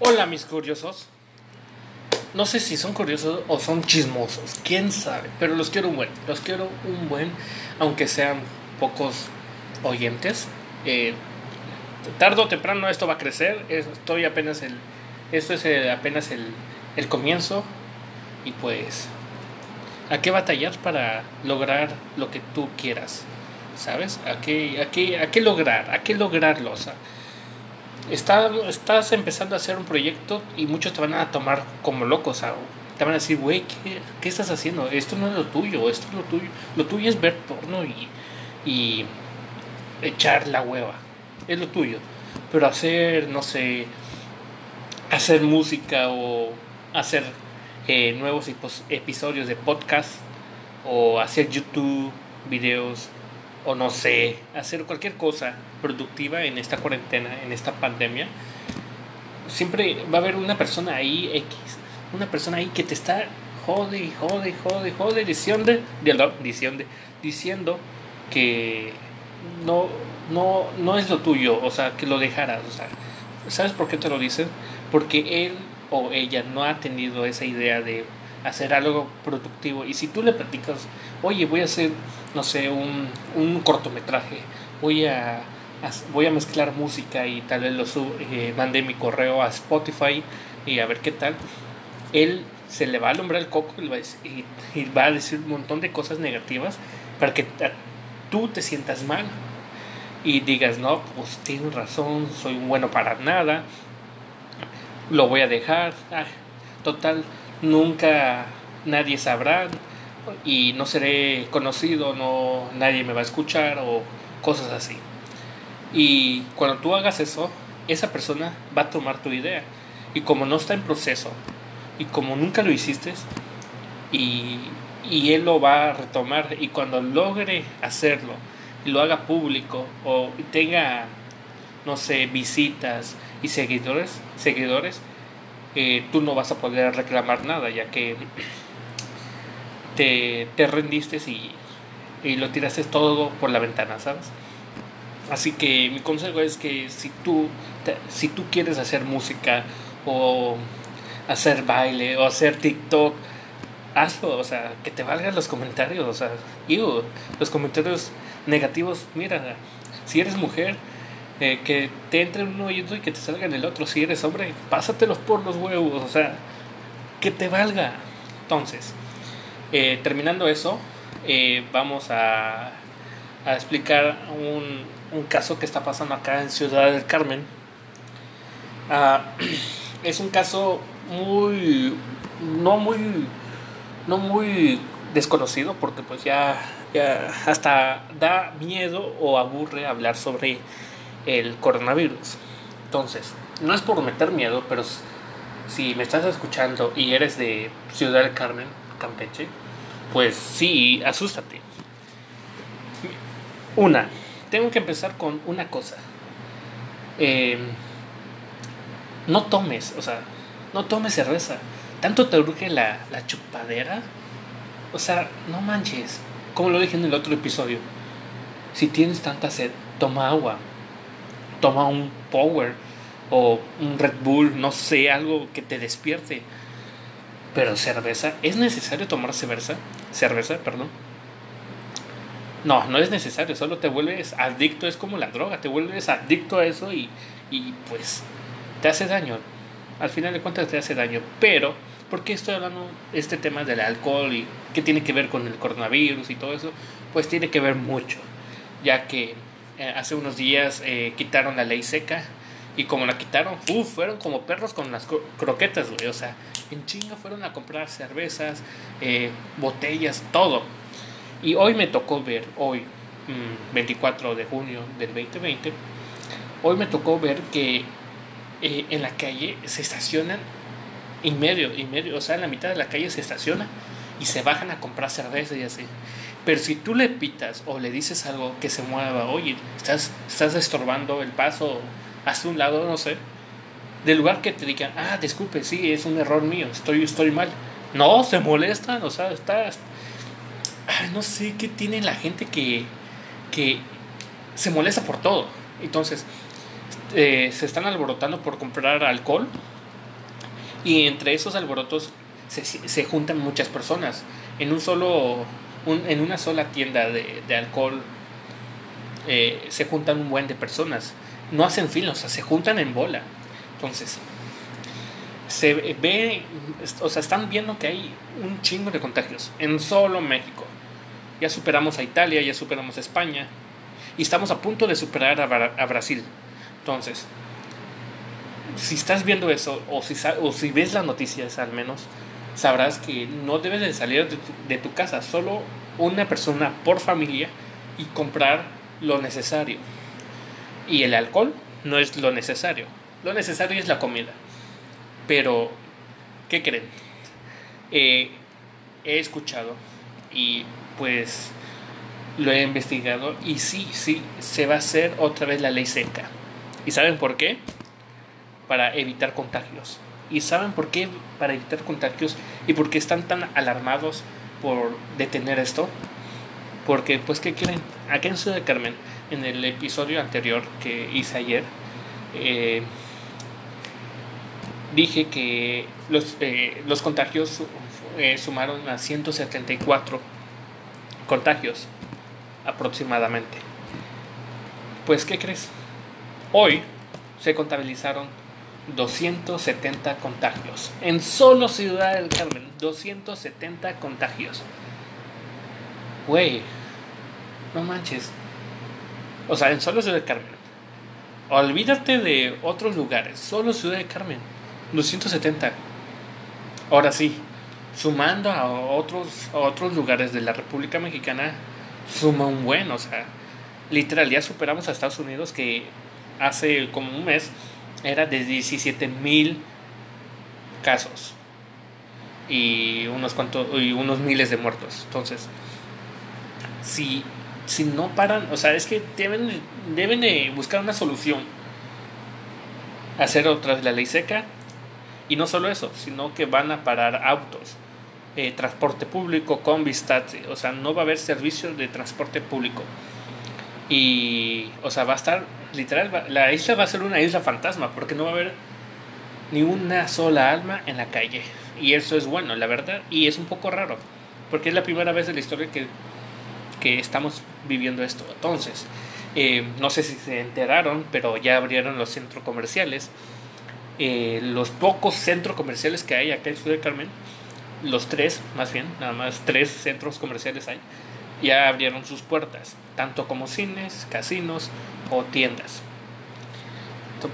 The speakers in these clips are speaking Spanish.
Hola mis curiosos. No sé si son curiosos o son chismosos, quién sabe, pero los quiero un buen, los quiero un buen, aunque sean pocos oyentes. Eh, tarde o temprano esto va a crecer, estoy apenas el, esto es el- apenas el, el comienzo y pues a qué batallar para lograr lo que tú quieras, ¿sabes? A qué, a qué, a qué lograr, a qué lograrlo, o sea, está- estás empezando a hacer un proyecto y muchos te van a tomar como loco, o sea, te van a decir, güey, ¿qué, qué estás haciendo? Esto no es lo tuyo, esto es lo tuyo. Lo tuyo es ver porno y, y echar la hueva, es lo tuyo. Pero hacer, no sé, hacer música o hacer eh, nuevos episodios de podcast o hacer YouTube, videos o no sé, hacer cualquier cosa productiva en esta cuarentena, en esta pandemia, siempre va a haber una persona ahí X, una persona ahí que te está jode jode, jode, jode, diciendo, diciendo, diciendo que no, no, no es lo tuyo, o sea, que lo dejaras, o sea, ¿sabes por qué te lo dicen? Porque él o ella no ha tenido esa idea de hacer algo productivo y si tú le platicas, oye, voy a hacer, no sé, un, un cortometraje, voy a, voy a mezclar música y tal vez lo sub, eh, mandé mi correo a Spotify y a ver qué tal, él se le va a alumbrar el coco y va a decir, un montón de cosas negativas para que tú te sientas mal y digas, no, pues tienes razón, soy un bueno para nada, lo voy a dejar, ah, total, nunca nadie sabrá y no seré conocido, no nadie me va a escuchar o cosas así. Y cuando tú hagas eso, esa persona va a tomar tu idea. Y como no está en proceso, y como nunca lo hiciste, y, y él lo va a retomar, y cuando logre hacerlo, y lo haga público, o tenga, no sé, visitas y seguidores, seguidores eh, tú no vas a poder reclamar nada, ya que te, te rendiste y, y lo tiraste todo por la ventana, ¿sabes? Así que mi consejo es que si tú, te- si tú quieres hacer música o hacer baile o hacer TikTok, hazlo, o sea, que te valgan los comentarios, o sea, ew, los comentarios negativos, mira, si eres mujer, eh, que te entre en un oído y que te salga en el otro, si eres hombre, pásatelos por los huevos, o sea, que te valga. Entonces, eh, terminando eso, eh, vamos a, explicar un, caso que está pasando acá en Ciudad del Carmen. Ah, es un caso muy, no muy, no muy desconocido porque pues ya, ya hasta da miedo o aburre hablar sobre el coronavirus. Entonces, no es por meter miedo, pero si me estás escuchando y eres de Ciudad del Carmen, Campeche, pues sí, asústate. Una, tengo que empezar con una cosa. Eh, no tomes, o sea, no tomes cerveza. ¿Tanto te urge la, la chupadera? O sea, no manches. Como lo dije en el otro episodio. Si tienes tanta sed, toma agua. Toma un Power o un Red Bull, no sé, algo que te despierte. Pero cerveza, ¿es necesario tomar cerveza? Cerveza, perdón. No, no es necesario, solo te vuelves adicto, es como la droga, te vuelves adicto a eso y, y pues te hace daño. Al final de cuentas te hace daño. Pero, ¿por qué estoy hablando este tema del alcohol y qué tiene que ver con el coronavirus y todo eso? Pues tiene que ver mucho, ya que eh, hace unos días eh, quitaron la ley seca y como la quitaron, uf, fueron como perros con las cro- croquetas, güey. O sea, en chinga fueron a comprar cervezas, eh, botellas, todo. Y hoy me tocó ver, hoy, mm, 24 de junio del 2020, hoy me tocó ver que eh, en la calle se estacionan y medio, y medio, o sea, en la mitad de la calle se estaciona y se bajan a comprar cerveza y así. Pero si tú le pitas o le dices algo que se mueva, oye, estás, estás estorbando el paso, hacia un lado, no sé, del lugar que te digan, ah, disculpe, sí, es un error mío, estoy, estoy mal. No, se molestan, o sea, estás... No sé qué tiene la gente que, que se molesta por todo. Entonces, eh, se están alborotando por comprar alcohol Y entre esos alborotos se, se juntan muchas personas. En un solo. en una sola tienda de, de alcohol eh, se juntan un buen de personas. No hacen fila, o sea, se juntan en bola. Entonces, se ve, o sea, están viendo que hay un chingo de contagios en solo México. Ya superamos a Italia, ya superamos a España y estamos a punto de superar a, Brasil. Entonces, si estás viendo eso o si, o si ves las noticias al menos, sabrás que no debes de salir de tu, de tu casa, solo una persona por familia y comprar lo necesario. Y el alcohol no es lo necesario. Lo necesario es la comida. Pero, ¿qué creen? Eh, he escuchado y pues lo he investigado y sí, sí, se va a hacer otra vez la ley seca. ¿Y saben por qué? Para evitar contagios. ¿Y saben por qué? Para evitar contagios y por qué están tan alarmados por detener esto. Porque, pues, ¿qué quieren? Aquí en Ciudad de Carmen, en el episodio anterior que hice ayer, eh, dije que los, eh, los contagios eh, sumaron a 174 contagios aproximadamente. Pues, ¿qué crees? Hoy se contabilizaron 270 contagios. En solo Ciudad del Carmen, 270 contagios. Güey, no manches. O sea, en solo Ciudad del Carmen. Olvídate de otros lugares, solo Ciudad de Carmen. 270. Ahora sí, sumando a otros, a otros lugares de la República Mexicana, suma un buen, o sea, literal, ya superamos a Estados Unidos que hace como un mes era de 17 mil casos y unos cuantos y unos miles de muertos. Entonces, si, si no paran, o sea, es que deben, deben de buscar una solución. Hacer otra la ley seca y no solo eso, sino que van a parar autos, eh, transporte público, combis. O sea, no va a haber servicio de transporte público. Y, o sea, va a estar, literal, la isla va a ser una isla fantasma, porque no va a haber ni una sola alma en la calle. Y eso es bueno, la verdad, y es un poco raro, porque es la primera vez en la historia que, que estamos viviendo esto. Entonces, eh, no sé si se enteraron, pero ya abrieron los centros comerciales eh, los pocos centros comerciales que hay acá en Ciudad Carmen, los tres, más bien, nada más tres centros comerciales hay, ya abrieron sus puertas, tanto como cines, casinos o tiendas.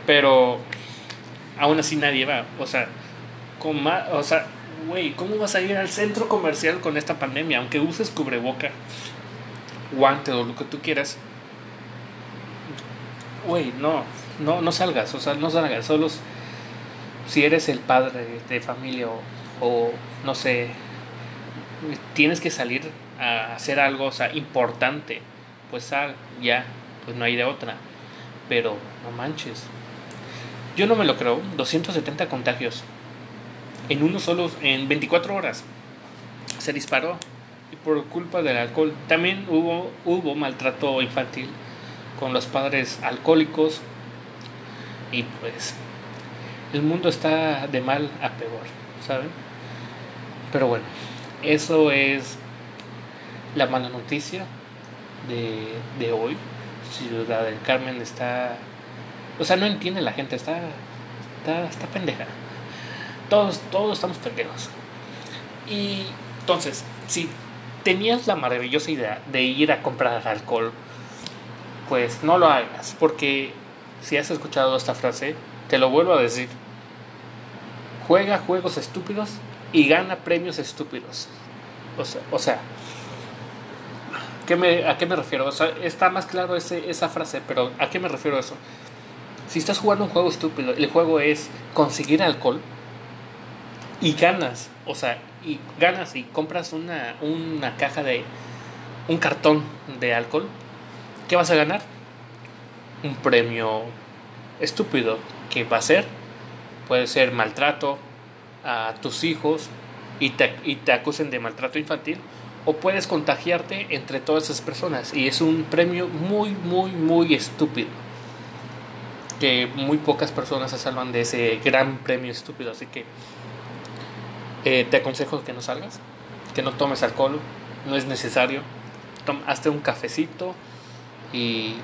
Pero aún así nadie va, o sea, con o sea, güey, ¿cómo vas a ir al centro comercial con esta pandemia? Aunque uses cubreboca, guante o lo que tú quieras, güey, no, no, no salgas, o sea, no salgas, solos si eres el padre de familia o, no sé, tienes que salir a hacer algo o sea, importante, pues sal, ya, pues no hay de otra. Pero no manches. Yo no me lo creo, 270 contagios en uno solo, en 24 horas. Se disparó por culpa del alcohol. También hubo, hubo maltrato infantil con los padres alcohólicos y pues el mundo está de mal a peor, ¿saben? Pero bueno, eso es la mala noticia de, de hoy. Ciudad del Carmen está... O sea, no entiende la gente, está, está, está pendeja. Todos, todos estamos pendejos. Y entonces, si tenías la maravillosa idea de ir a comprar alcohol, pues no lo hagas, porque si has escuchado esta frase, te lo vuelvo a decir, juega juegos estúpidos y gana premios estúpidos. O sea, o sea me, ¿a qué me refiero? Está más claro ese, esa frase, pero ¿a qué me refiero eso? Si estás jugando un juego estúpido, el juego es conseguir alcohol y ganas, o sea, y ganas y compras una, una caja de un cartón de alcohol, ¿qué vas a ganar? Un premio estúpido que va a ser puede ser maltrato a tus hijos y te, y te acusen de maltrato infantil o puedes contagiarte entre todas esas personas y es un premio muy muy muy estúpido que muy pocas personas se salvan de ese gran premio estúpido. Así que eh, te aconsejo que no salgas, que no tomes alcohol, no es necesario. hazte un cafecito y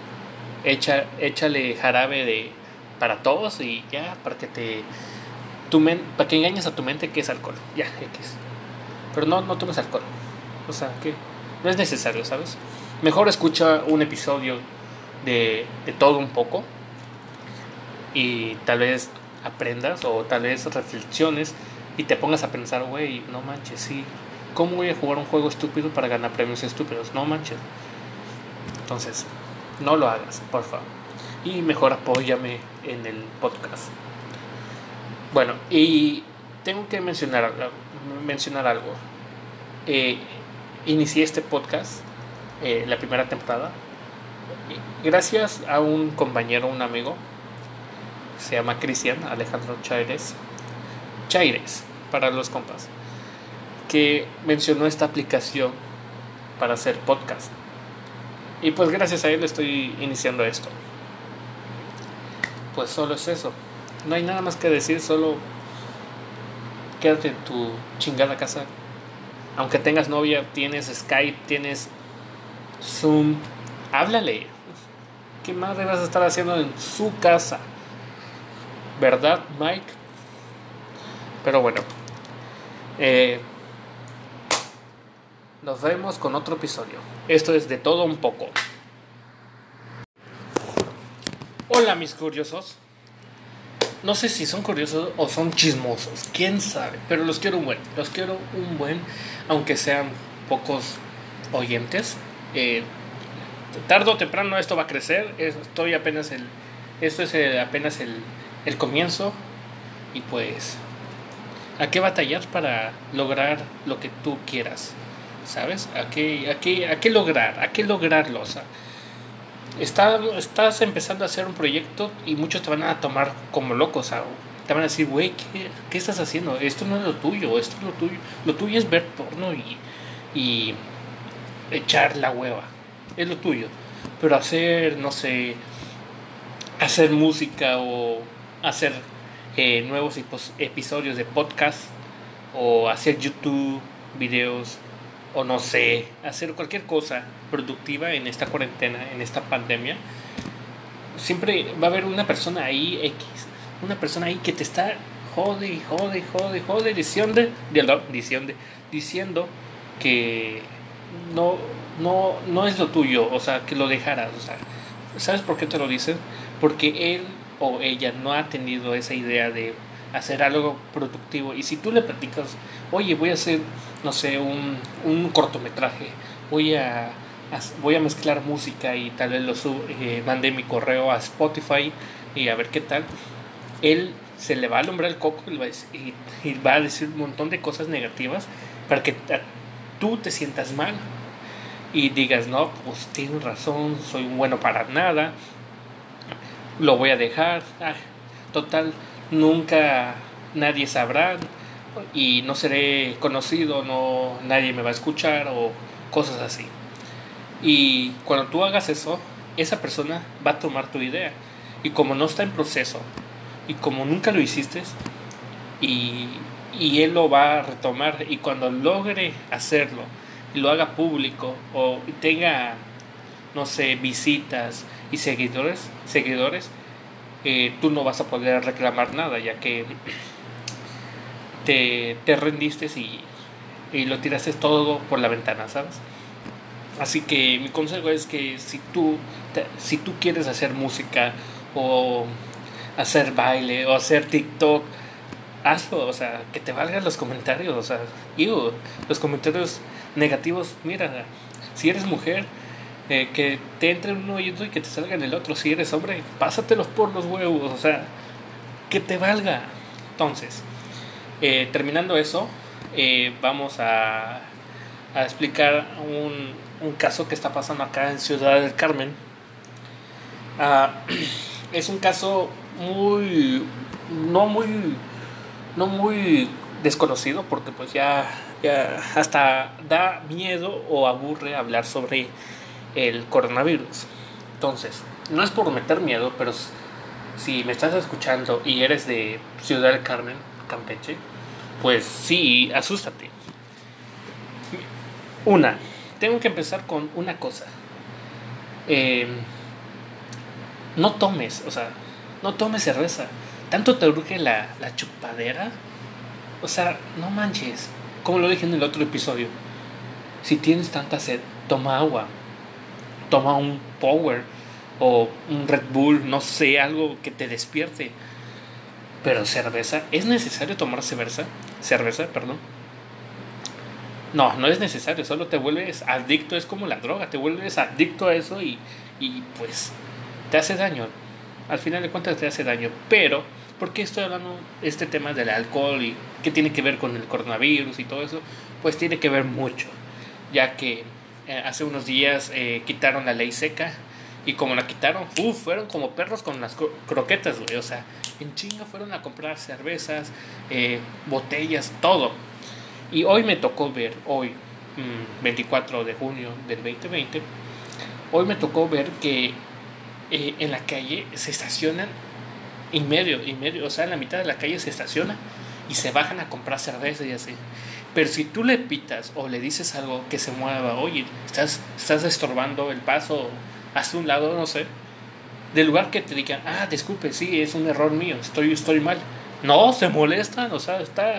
echa, échale jarabe de, para todos y ya, para que te para que engañes a tu mente que es alcohol. Ya, X. Pero no, no tomes alcohol. O sea, que no es necesario, ¿sabes? Mejor escucha un episodio de, de todo un poco y tal vez aprendas o tal vez reflexiones y te pongas a pensar, güey, no manches, sí, ¿cómo voy a jugar un juego estúpido para ganar premios estúpidos? No manches. Entonces, no lo hagas, por favor. Y mejor apóyame en el podcast. Bueno, y tengo que mencionar, mencionar algo. Eh, inicié este podcast, eh, la primera temporada, gracias a un compañero, un amigo, se llama Cristian Alejandro Chaires, Chaires, para los compas, que mencionó esta aplicación para hacer podcast. Y pues gracias a él estoy iniciando esto. Pues solo es eso. No hay nada más que decir, solo quédate en tu chingada casa. Aunque tengas novia, tienes Skype, tienes Zoom, háblale. ¿Qué madre vas a estar haciendo en su casa? ¿Verdad, Mike? Pero bueno. Eh, nos vemos con otro episodio. Esto es de todo un poco. Hola mis curiosos. No sé si son curiosos o son chismosos, quién sabe, pero los quiero un buen, los quiero un buen, aunque sean pocos oyentes. Eh, tardo o temprano esto va a crecer, estoy apenas el, esto es apenas el, el comienzo y pues a qué batallar para lograr lo que tú quieras, ¿sabes? A qué, a qué, a qué lograr, a qué lograrlo, o sea, estás empezando a hacer un proyecto y muchos te van a tomar como locos, o te van a decir, güey, ¿qué, ¿qué, estás haciendo? Esto no es lo tuyo, esto es lo tuyo. Lo tuyo es ver porno y, y echar la hueva, es lo tuyo. Pero hacer, no sé, hacer música o hacer eh, nuevos episodios de podcast o hacer YouTube, videos o no sé, hacer cualquier cosa productiva en esta cuarentena, en esta pandemia, siempre va a haber una persona ahí X, una persona ahí que te está jode jode, jode, jode, diciendo, diciendo, diciendo que no, no, no es lo tuyo, o sea, que lo dejaras, o sea, ¿sabes por qué te lo dicen? Porque él o ella no ha tenido esa idea de hacer algo productivo y si tú le platicas, oye, voy a hacer, no sé, un, un cortometraje, voy a, voy a mezclar música y tal vez lo sub, eh, mande mi correo a Spotify y a ver qué tal, él se le va a alumbrar el coco y va a decir, un montón de cosas negativas para que tú te sientas mal y digas, no, pues tienes razón, soy bueno para nada, lo voy a dejar, total, nunca nadie sabrá y no seré conocido, no nadie me va a escuchar o cosas así. Y cuando tú hagas eso, esa persona va a tomar tu idea. Y como no está en proceso, y como nunca lo hiciste, y, y él lo va a retomar, y cuando logre hacerlo, y lo haga público, o tenga, no sé, visitas y seguidores, seguidores eh, tú no vas a poder reclamar nada, ya que te, te rendiste y, y lo tiraste todo por la ventana, ¿sabes? Así que mi consejo es que si tú, si tú quieres hacer música o hacer baile o hacer TikTok, hazlo, o sea, que te valgan los comentarios, o sea, los comentarios negativos, mira, si eres mujer, que te entre en un oído y que te salga en el otro. Si eres hombre, pásatelos por los huevos, o sea, que te valga. Entonces, eh, terminando eso, eh, vamos a, a explicar un, un, caso que está pasando acá en Ciudad del Carmen. Ah, es un caso muy, no muy, no muy desconocido porque pues ya, ya hasta da miedo o aburre hablar sobre el coronavirus. Entonces, no es por meter miedo, pero si me estás escuchando y eres de Ciudad del Carmen, Campeche, pues sí, asústate. Una, tengo que empezar con una cosa. Eh, no tomes, o sea, no tomes cerveza. ¿Tanto te urge la, la chupadera? O sea, no manches. Como lo dije en el otro episodio. Si tienes tanta sed, toma agua. Toma un Power o un Red Bull, no sé, algo que te despierte. Pero cerveza, ¿es necesario tomar cerveza? Cerveza, perdón. No, no es necesario, solo te vuelves adicto, es como la droga, te vuelves adicto a eso y, y pues te hace daño. Al final de cuentas te hace daño. Pero, ¿por qué estoy hablando de este tema del alcohol y qué tiene que ver con el coronavirus y todo eso? Pues tiene que ver mucho, ya que eh, hace unos días eh, quitaron la ley seca y como la quitaron, fueron como perros con las croquetas, güey. O sea, en chinga fueron a comprar cervezas, eh, botellas, todo. Y hoy me tocó ver, hoy, 24 mm, de junio del 2020, hoy me tocó ver que en la calle se estacionan y medio, y medio, o sea, en la mitad de la calle se estaciona y se bajan a comprar cerveza y así. Pero si tú le pitas o le dices algo que se mueva, oye, estás, estás estorbando el paso hacia un lado, no sé, del lugar que te digan, ah, disculpe, sí, es un error mío, estoy, estoy mal. No, se molestan, o sea, está...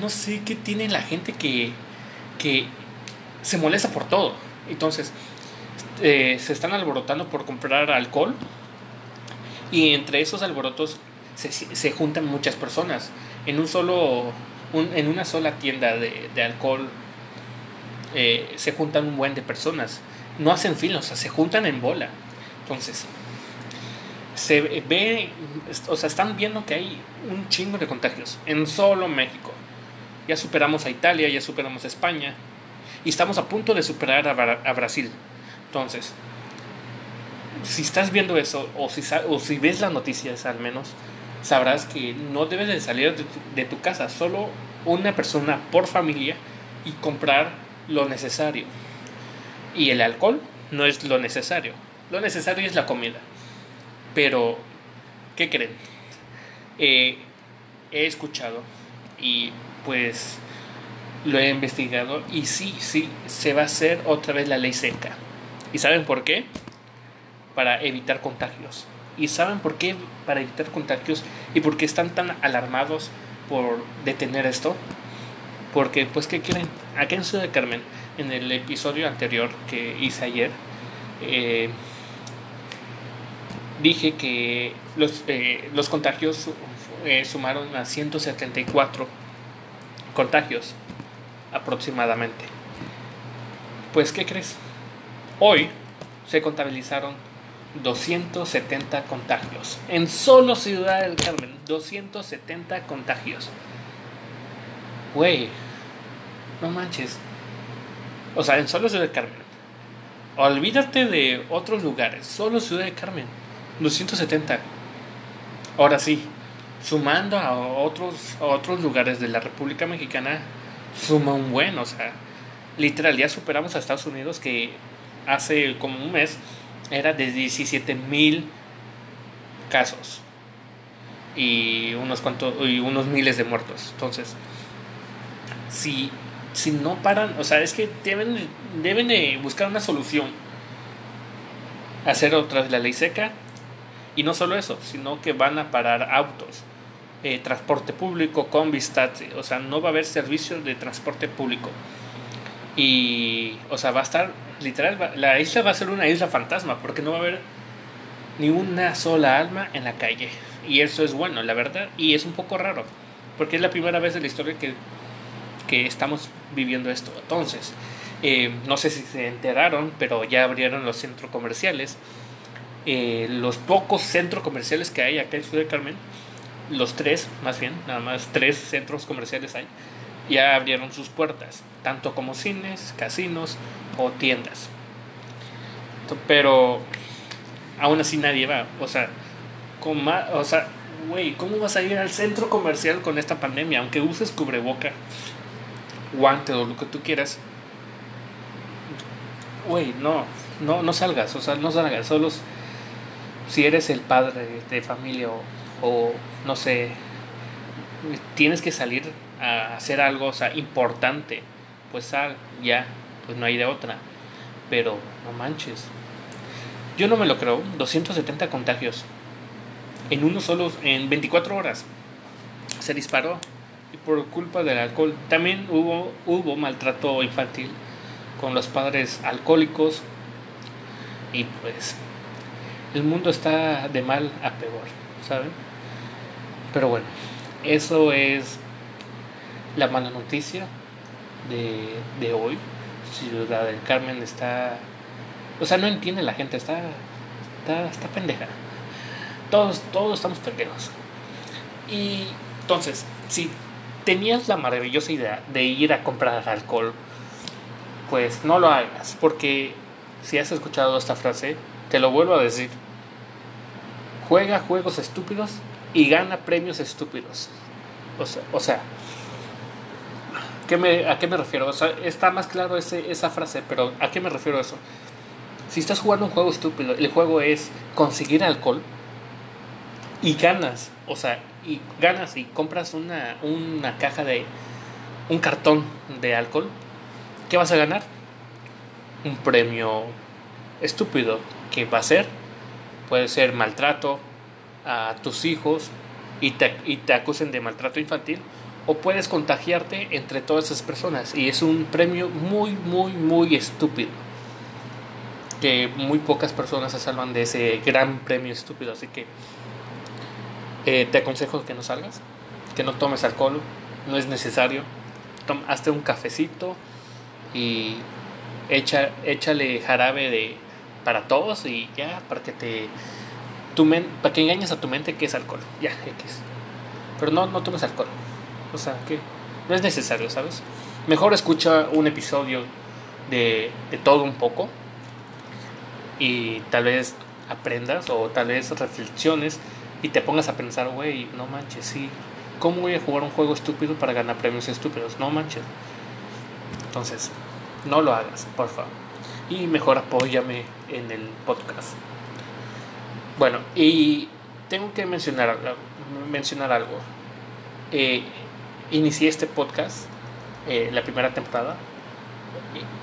no sé qué tiene la gente que, que se molesta por todo. Entonces, eh, se están alborotando por comprar alcohol y entre esos alborotos se, se juntan muchas personas en un solo en una sola tienda de, de alcohol eh, se juntan un buen de personas. No hacen fila o sea se juntan en bola. Entonces se ve o sea están viendo que hay un chingo de contagios en solo México. Ya superamos a Italia ya superamos a España y estamos a punto de superar a, a Brasil. Entonces, si estás viendo eso, o si, o si ves las noticias al menos, sabrás que no debes de salir de tu, casa, solo una persona por familia y comprar lo necesario. Y el alcohol no es lo necesario, lo necesario es la comida. Pero, ¿qué creen? Eh, he escuchado y pues lo he investigado y sí, sí, se va a hacer otra vez la ley seca. ¿Y saben por qué? Para evitar contagios. ¿Y saben por qué? Para evitar contagios y por qué están tan alarmados por detener esto. Porque, pues, ¿qué quieren? Aquí en Ciudad de Carmen, en el episodio anterior que hice ayer, eh, dije que los, eh, los contagios eh, sumaron a 174 contagios aproximadamente. Pues, ¿qué crees? Hoy se contabilizaron 270 contagios. En solo Ciudad del Carmen, 270 contagios. Güey, no manches. O sea, en solo Ciudad del Carmen. Olvídate de otros lugares, solo Ciudad del Carmen, 270. Ahora sí, sumando a otros, a otros lugares de la República Mexicana, suma un buen, o sea, literal, ya superamos a Estados Unidos que hace como un mes era de 17 mil casos y unos cuantos y unos miles de muertos. Entonces, si, si no paran, o sea, es que deben, deben de buscar una solución. Hacer otra vez la ley seca. Y no solo eso, sino que van a parar autos, eh, transporte público, combis, taxi. O sea, no va a haber servicio de transporte público. Y, o sea, va a estar literal, la isla va a ser una isla fantasma porque no va a haber ni una sola alma en la calle. Y eso es bueno, la verdad, y es un poco raro, porque es la primera vez en la historia que, que estamos viviendo esto. Entonces, eh, no sé si se enteraron, pero ya abrieron los centros comerciales. Eh, los pocos centros comerciales que hay acá en Ciudad de Carmen, los tres, más bien, nada más tres centros comerciales hay, ya abrieron sus puertas, tanto como cines, casinos o tiendas. Pero aún así nadie va, o sea, con más, o sea, güey, ¿cómo vas a ir al centro comercial con esta pandemia? Aunque uses cubreboca, guante o lo que tú quieras. Güey, no, no, no salgas, o sea, no salgas, solos si eres el padre de familia o, o no sé, tienes que salir a hacer algo o sea, importante, pues sal, ya, pues no hay de otra. Pero no manches. Yo no me lo creo, 270 contagios en uno solo, en 24 horas. Se disparó y por culpa del alcohol. También hubo, hubo maltrato infantil con los padres alcohólicos y pues el mundo está de mal a peor, ¿saben? Pero bueno, eso es la mala noticia de, de hoy. Ciudad del Carmen está... O sea, no entiende la gente, está, está, está pendeja. Todos, todos estamos pendejos. Y entonces, si tenías la maravillosa idea de ir a comprar alcohol, pues no lo hagas, porque si has escuchado esta frase, te lo vuelvo a decir. Juega juegos estúpidos y gana premios estúpidos. O sea, o sea ¿qué me, ¿a qué me refiero? O sea, está más claro ese, esa frase, pero ¿a qué me refiero eso? Si estás jugando un juego estúpido, el juego es conseguir alcohol y ganas, o sea, y ganas y compras una, una caja de un cartón de alcohol, ¿qué vas a ganar? Un premio estúpido que va a ser, puede ser maltrato a tus hijos y te, y te acusen de maltrato infantil, o puedes contagiarte entre todas esas personas y es un premio muy, muy, muy estúpido. Que muy pocas personas se salvan de ese gran premio estúpido, así que eh, te aconsejo que no salgas, que no tomes alcohol, no es necesario. hazte un cafecito y echa, échale jarabe de, para todos y ya, para que te tu para que engañes a tu mente que es alcohol. Ya, X. Pero no, no tomes alcohol. O sea, que no es necesario, ¿sabes? Mejor escucha un episodio de, todo un poco y tal vez aprendas o tal vez reflexiones y te pongas a pensar, güey, no manches, sí, ¿cómo voy a jugar un juego estúpido para ganar premios estúpidos? No manches. Entonces, no lo hagas, por favor. Y mejor apóyame en el podcast. Bueno, y tengo que mencionar, mencionar algo. Eh, inicié este podcast, eh, la primera temporada,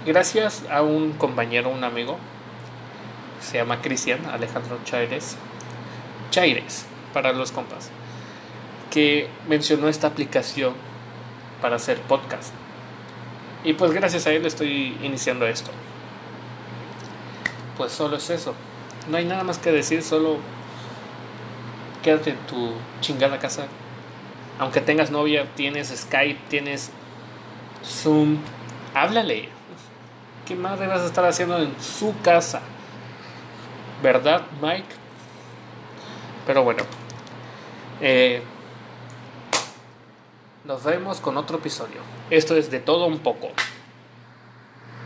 gracias a un compañero, un amigo, se llama Cristian Alejandro Chaires Chaires, para los compas, que mencionó esta aplicación para hacer podcast. Y pues gracias a él estoy iniciando esto. Pues solo es eso. No hay nada más que decir, solo quédate en tu chingada casa. Aunque tengas novia, tienes Skype, tienes Zoom, háblale. ¿Qué madre vas a estar haciendo en su casa? ¿Verdad, Mike? Pero bueno, eh, nos vemos con otro episodio. Esto es de todo un poco.